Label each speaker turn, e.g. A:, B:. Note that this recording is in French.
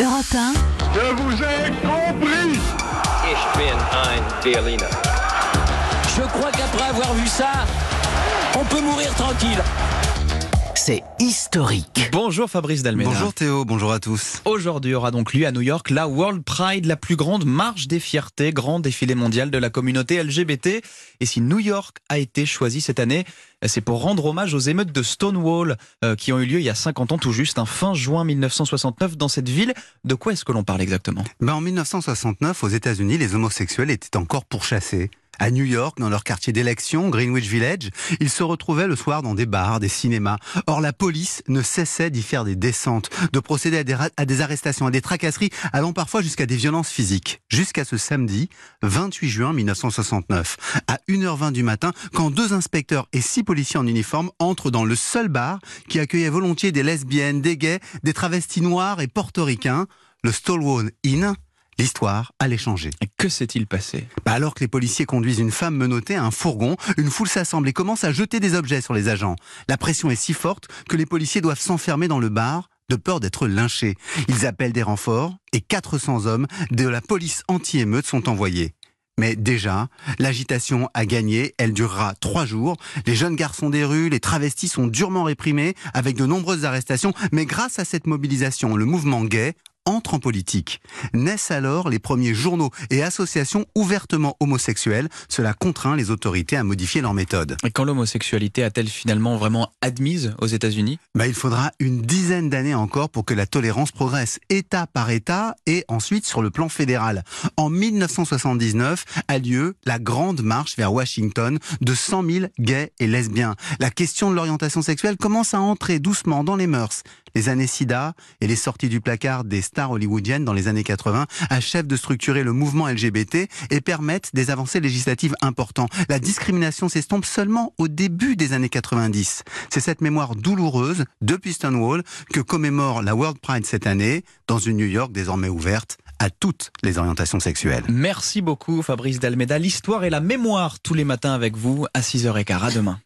A: Europe 1.
B: Je vous ai compris
C: Ich bin ein Berliner.
D: Je crois qu'après avoir vu ça, on peut mourir tranquille.
E: C'est historique.
F: Bonjour Fabrice Dalméda.
G: Bonjour Théo, bonjour à tous.
F: Aujourd'hui aura donc lieu à New York la World Pride, la plus grande marche des fiertés, grand défilé mondial de la communauté LGBT. Et si New York a été choisi cette année, c'est pour rendre hommage aux émeutes de Stonewall euh, qui ont eu lieu il y a 50 ans tout juste, un fin juin 1969 dans cette ville. De quoi est-ce que l'on parle exactement?
G: Ben, En 1969, aux États-Unis, les homosexuels étaient encore pourchassés. À New York, dans leur quartier d'élection, Greenwich Village, ils se retrouvaient le soir dans des bars, des cinémas. Or, la police ne cessait d'y faire des descentes, de procéder à des, arrestations, à des tracasseries, allant parfois jusqu'à des violences physiques. Jusqu'à ce samedi, 28 juin 1969, à 1h20 du matin, quand deux inspecteurs et six policiers en uniforme entrent dans le seul bar qui accueillait volontiers des lesbiennes, des gays, des travestis noirs et portoricains, le Stonewall Inn, L'histoire allait changer.
F: Et que s'est-il passé?
G: Bah Alors que les policiers conduisent une femme menottée à un fourgon, une foule s'assemble et commence à jeter des objets sur les agents. La pression est si forte que les policiers doivent s'enfermer dans le bar de peur d'être lynchés. Ils appellent des renforts et 400 hommes de la police anti-émeute sont envoyés. Mais déjà, l'agitation a gagné, elle durera trois jours. Les jeunes garçons des rues, les travestis sont durement réprimés avec de nombreuses arrestations. Mais grâce à cette mobilisation, le mouvement gay entre en politique. Naissent alors les premiers journaux et associations ouvertement homosexuelles. Cela contraint les autorités à modifier leurs méthodes.
F: Et quand l'homosexualité a-t-elle finalement vraiment admise aux États-Unis?
G: Bah, Il faudra une dizaine d'années encore pour que la tolérance progresse, État par État et ensuite sur le plan fédéral. En 1979 a lieu la grande marche vers Washington de 100 000 gays et lesbiens. La question de l'orientation sexuelle commence à entrer doucement dans les mœurs. Les années SIDA et les sorties du placard des stars hollywoodiennes dans les années 80 achèvent de structurer le mouvement LGBT et permettent des avancées législatives importantes. La discrimination s'estompe seulement au début des années 90. C'est cette mémoire douloureuse depuis Stonewall que commémore la World Pride cette année dans une New York désormais ouverte à toutes les orientations sexuelles.
F: Merci beaucoup Fabrice Dalmeda. L'histoire et la mémoire tous les matins avec vous à 6h15. À demain.